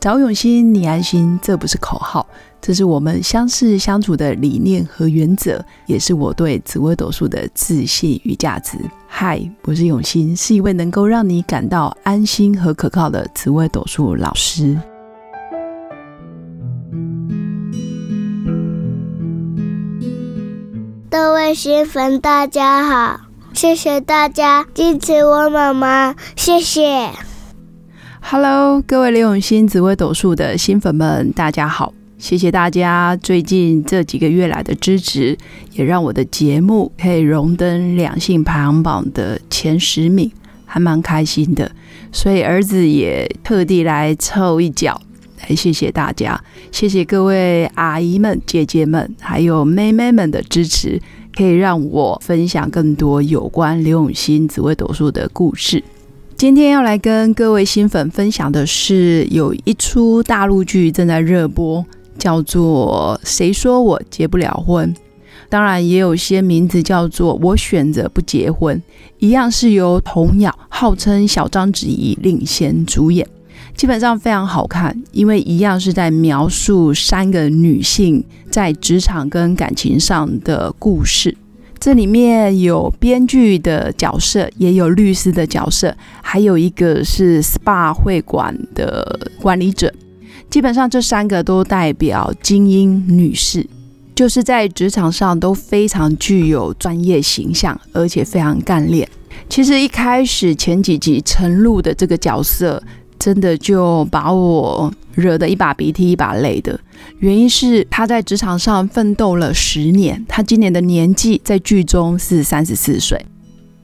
找永新，你安心，这不是口号，这是我们相识相处的理念和原则，也是我对紫微斗数的自信与价值。嗨，我是永新，是一位能够让你感到安心和可靠的紫微斗数老师。各位新粉，大家好，谢谢大家支持我妈妈，谢谢。Hello，各位刘永新紫微斗数的新粉们，大家好，谢谢大家最近这几个月来的支持，也让我的节目可以荣登两性排行榜的前十名，还蛮开心的。所以儿子也特地来凑一脚，来谢谢大家，谢谢各位阿姨们、姐姐们，还有妹妹们的支持。可以让我分享更多有关刘永新紫微斗数的故事。今天要来跟各位新粉分享的是，有一出大陆剧正在热播，叫做《谁说我结不了婚》。当然，也有些名字叫做《我选择不结婚》，一样是由童瑶号称小章子怡领衔主演。基本上非常好看，因为一样是在描述三个女性在职场跟感情上的故事。这里面有编剧的角色，也有律师的角色，还有一个是 SPA 会馆的管理者。基本上这三个都代表精英女士，就是在职场上都非常具有专业形象，而且非常干练。其实一开始前几集陈露的这个角色。真的就把我惹得一把鼻涕一把泪的原因是他在职场上奋斗了十年，他今年的年纪在剧中是三十四岁。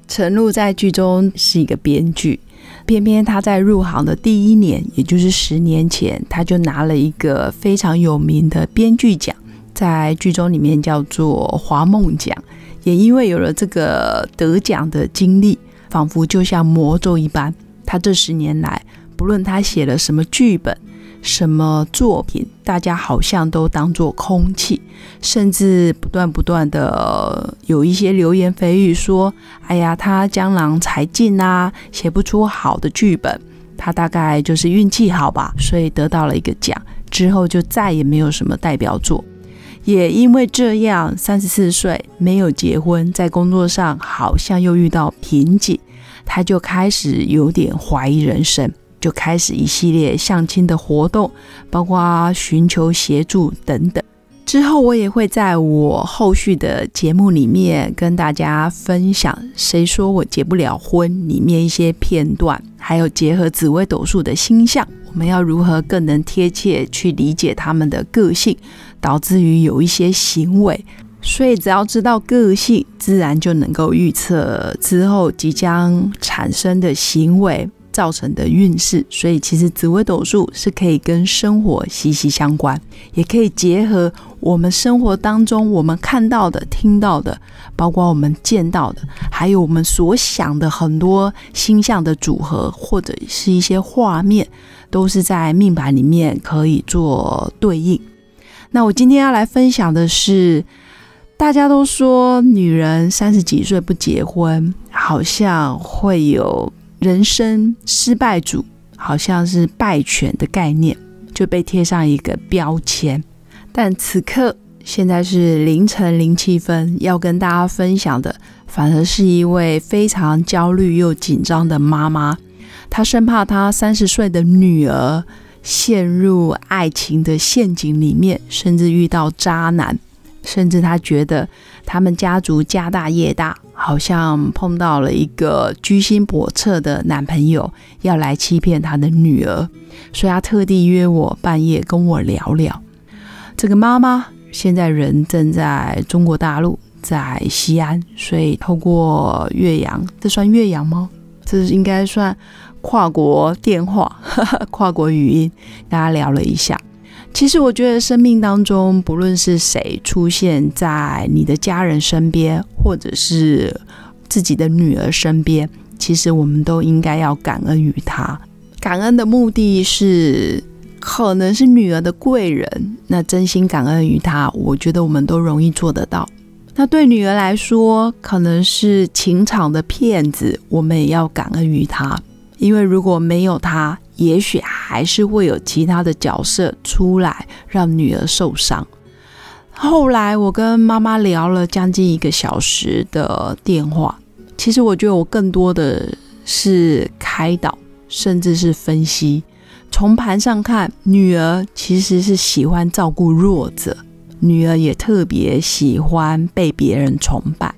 陈露在剧中是一个编剧，偏偏他在入行的第一年，也就是十年前，他就拿了一个非常有名的编剧奖，在剧中里面叫做华梦奖。也因为有了这个得奖的经历，仿佛就像魔咒一般，他这十年来。不论他写了什么剧本、什么作品，大家好像都当作空气，甚至不断不断的有一些流言蜚语说：“哎呀，他江郎才尽啊，写不出好的剧本，他大概就是运气好吧，所以得到了一个奖，之后就再也没有什么代表作。也因为这样，三十四岁没有结婚，在工作上好像又遇到瓶颈，他就开始有点怀疑人生。”就开始一系列相亲的活动，包括寻求协助等等。之后我也会在我后续的节目里面跟大家分享《谁说我结不了婚》里面一些片段，还有结合紫微斗数的星象，我们要如何更能贴切去理解他们的个性，导致于有一些行为。所以只要知道个性，自然就能够预测之后即将产生的行为。造成的运势，所以其实紫微斗数是可以跟生活息息相关，也可以结合我们生活当中我们看到的、听到的，包括我们见到的，还有我们所想的很多星象的组合，或者是一些画面，都是在命盘里面可以做对应。那我今天要来分享的是，大家都说女人三十几岁不结婚，好像会有。人生失败组好像是败犬的概念，就被贴上一个标签。但此刻现在是凌晨零七分，要跟大家分享的，反而是一位非常焦虑又紧张的妈妈。她生怕她三十岁的女儿陷入爱情的陷阱里面，甚至遇到渣男，甚至他觉得他们家族家大业大。好像碰到了一个居心叵测的男朋友，要来欺骗他的女儿，所以他特地约我半夜跟我聊聊。这个妈妈现在人正在中国大陆，在西安，所以透过岳阳，这算岳阳吗？这应该算跨国电话、跨国语音，大家聊了一下。其实我觉得生命当中，不论是谁出现在你的家人身边，或者是自己的女儿身边，其实我们都应该要感恩于他。感恩的目的是，可能是女儿的贵人，那真心感恩于他，我觉得我们都容易做得到。那对女儿来说，可能是情场的骗子，我们也要感恩于他，因为如果没有他，也许还是会有其他的角色出来让女儿受伤。后来我跟妈妈聊了将近一个小时的电话，其实我觉得我更多的是开导，甚至是分析。从盘上看，女儿其实是喜欢照顾弱者，女儿也特别喜欢被别人崇拜。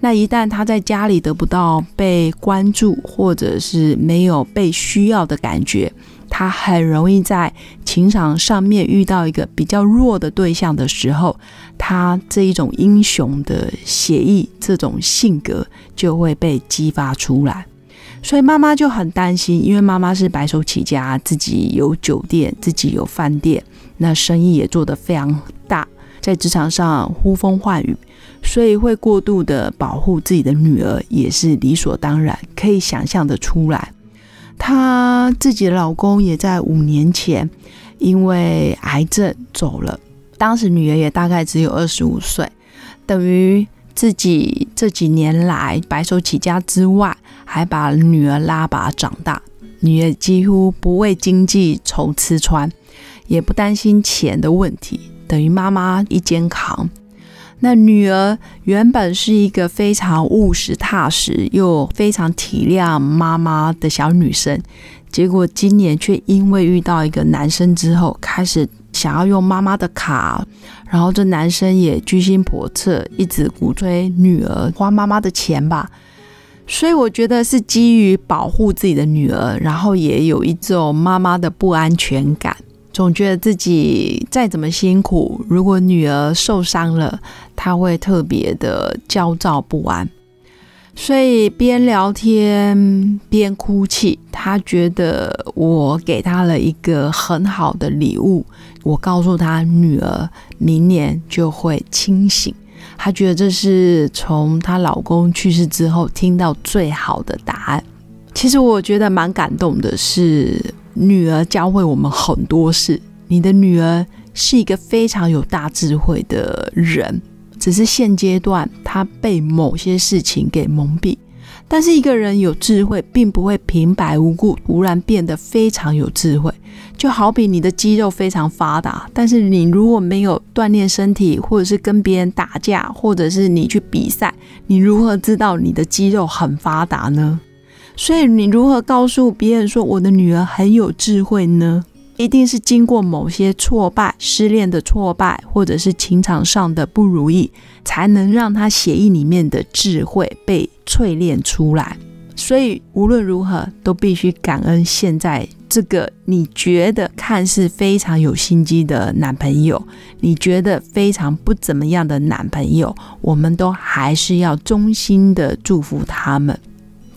那一旦他在家里得不到被关注，或者是没有被需要的感觉，他很容易在情场上面遇到一个比较弱的对象的时候，他这一种英雄的写意，这种性格就会被激发出来。所以妈妈就很担心，因为妈妈是白手起家，自己有酒店，自己有饭店，那生意也做得非常大，在职场上呼风唤雨。所以会过度的保护自己的女儿，也是理所当然，可以想象的出来。她自己的老公也在五年前因为癌症走了，当时女儿也大概只有二十五岁，等于自己这几年来白手起家之外，还把女儿拉拔长大。女儿几乎不为经济愁吃穿，也不担心钱的问题，等于妈妈一肩扛。那女儿原本是一个非常务实、踏实又非常体谅妈妈的小女生，结果今年却因为遇到一个男生之后，开始想要用妈妈的卡，然后这男生也居心叵测，一直鼓吹女儿花妈妈的钱吧。所以我觉得是基于保护自己的女儿，然后也有一种妈妈的不安全感。总觉得自己再怎么辛苦，如果女儿受伤了，他会特别的焦躁不安。所以边聊天边哭泣。他觉得我给他了一个很好的礼物。我告诉他，女儿明年就会清醒。他觉得这是从她老公去世之后听到最好的答案。其实我觉得蛮感动的，是。女儿教会我们很多事。你的女儿是一个非常有大智慧的人，只是现阶段她被某些事情给蒙蔽。但是一个人有智慧，并不会平白无故突然变得非常有智慧。就好比你的肌肉非常发达，但是你如果没有锻炼身体，或者是跟别人打架，或者是你去比赛，你如何知道你的肌肉很发达呢？所以你如何告诉别人说我的女儿很有智慧呢？一定是经过某些挫败、失恋的挫败，或者是情场上的不如意，才能让她血液里面的智慧被淬炼出来。所以无论如何，都必须感恩现在这个你觉得看似非常有心机的男朋友，你觉得非常不怎么样的男朋友，我们都还是要衷心的祝福他们。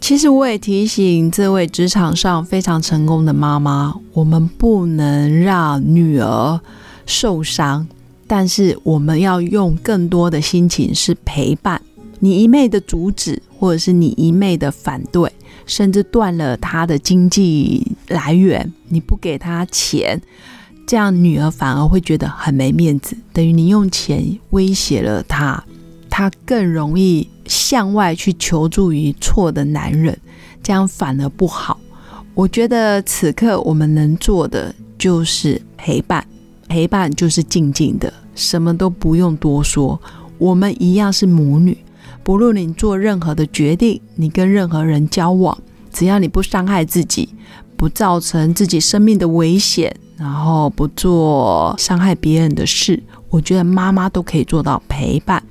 其实我也提醒这位职场上非常成功的妈妈，我们不能让女儿受伤，但是我们要用更多的心情是陪伴。你一昧的阻止，或者是你一昧的反对，甚至断了她的经济来源，你不给她钱，这样女儿反而会觉得很没面子，等于你用钱威胁了她。她更容易向外去求助于错的男人，这样反而不好。我觉得此刻我们能做的就是陪伴，陪伴就是静静的，什么都不用多说。我们一样是母女，不论你做任何的决定，你跟任何人交往，只要你不伤害自己，不造成自己生命的危险，然后不做伤害别人的事，我觉得妈妈都可以做到陪伴。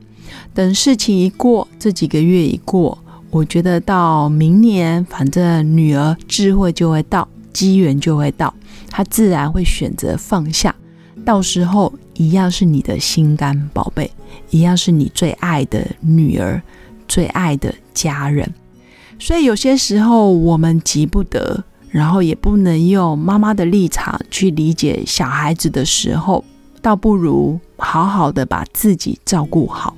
等事情一过，这几个月一过，我觉得到明年，反正女儿智慧就会到，机缘就会到，她自然会选择放下。到时候一样是你的心肝宝贝，一样是你最爱的女儿，最爱的家人。所以有些时候我们急不得，然后也不能用妈妈的立场去理解小孩子的时候，倒不如好好的把自己照顾好。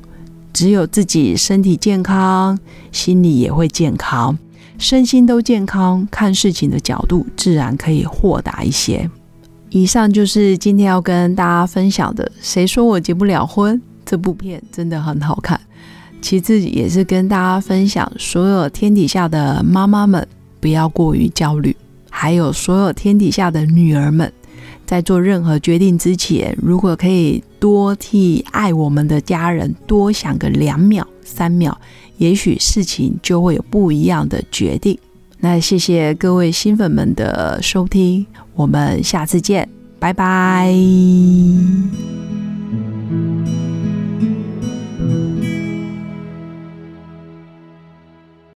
只有自己身体健康，心理也会健康，身心都健康，看事情的角度自然可以豁达一些。以上就是今天要跟大家分享的。谁说我结不了婚？这部片真的很好看。其次也是跟大家分享，所有天底下的妈妈们不要过于焦虑。还有所有天底下的女儿们，在做任何决定之前，如果可以多替爱我们的家人多想个两秒、三秒，也许事情就会有不一样的决定。那谢谢各位新粉们的收听，我们下次见，拜拜。